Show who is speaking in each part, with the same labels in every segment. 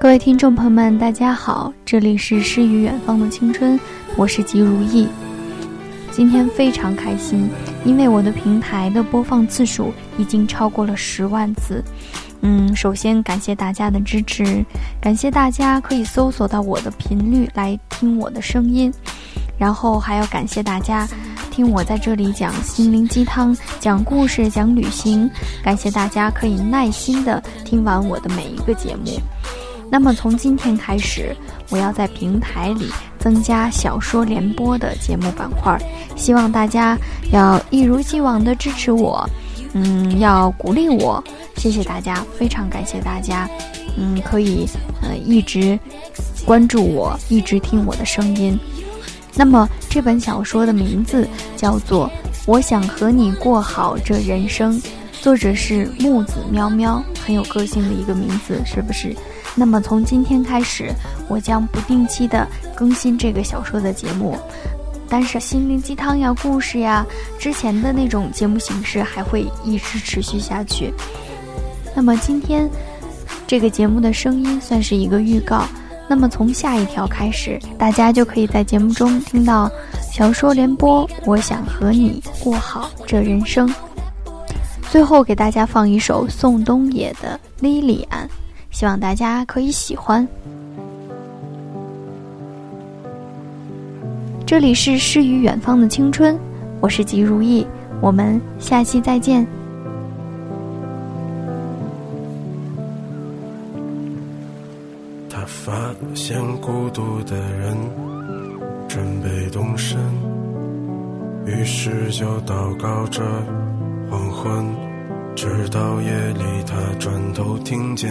Speaker 1: 各位听众朋友们，大家好，这里是诗与远方的青春，我是吉如意。今天非常开心，因为我的平台的播放次数已经超过了十万次。嗯，首先感谢大家的支持，感谢大家可以搜索到我的频率来听我的声音，然后还要感谢大家听我在这里讲心灵鸡汤、讲故事、讲旅行，感谢大家可以耐心的听完我的每一个节目。那么从今天开始，我要在平台里增加小说联播的节目板块，希望大家要一如既往的支持我，嗯，要鼓励我，谢谢大家，非常感谢大家，嗯，可以呃一直关注我，一直听我的声音。那么这本小说的名字叫做《我想和你过好这人生》，作者是木子喵喵，很有个性的一个名字，是不是？那么从今天开始，我将不定期的更新这个小说的节目，但是心灵鸡汤呀、故事呀，之前的那种节目形式还会一直持续下去。那么今天这个节目的声音算是一个预告。那么从下一条开始，大家就可以在节目中听到小说联播。我想和你过好这人生。最后给大家放一首宋冬野的《莉莉安》。希望大家可以喜欢。这里是诗与远方的青春，我是吉如意，我们下期再见。
Speaker 2: 他发现孤独的人准备动身，于是就祷告着黄昏，直到夜里，他转头听见。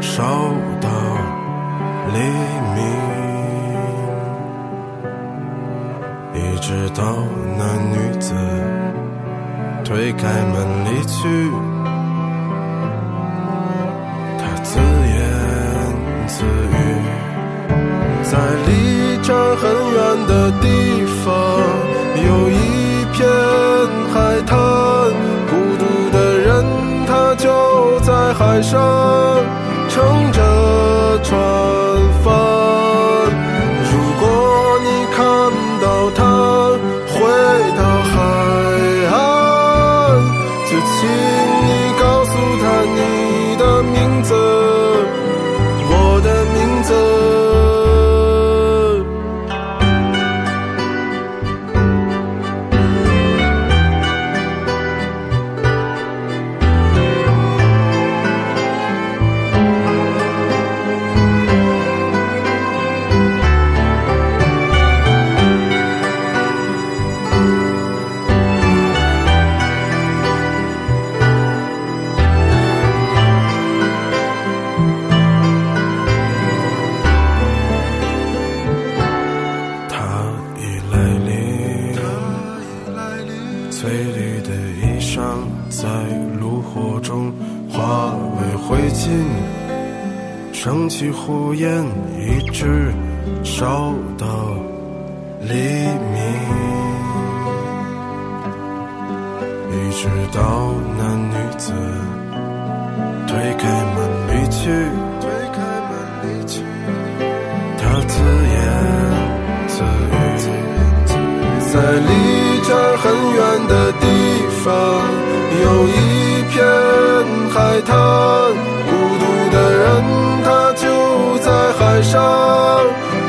Speaker 2: 烧到黎明，一直到那女子推开门离去，她自言自语，在离这很远的地方，海上。撑着船。翠绿的衣裳在炉火中化为灰烬升起火焰一直烧到黎明一直到那女子推开门离去在离这很远的地方，有一片海滩。孤独的人他就在海上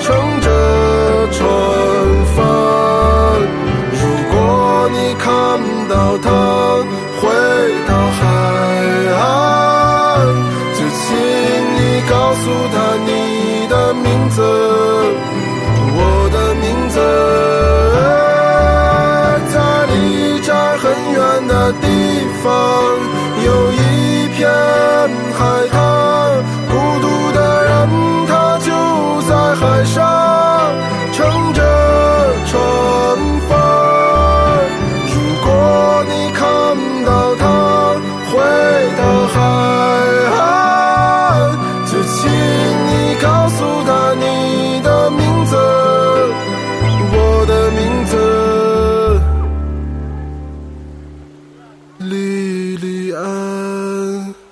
Speaker 2: 乘着船帆，如果你看到他回到海岸，就请你告诉他的地方。love.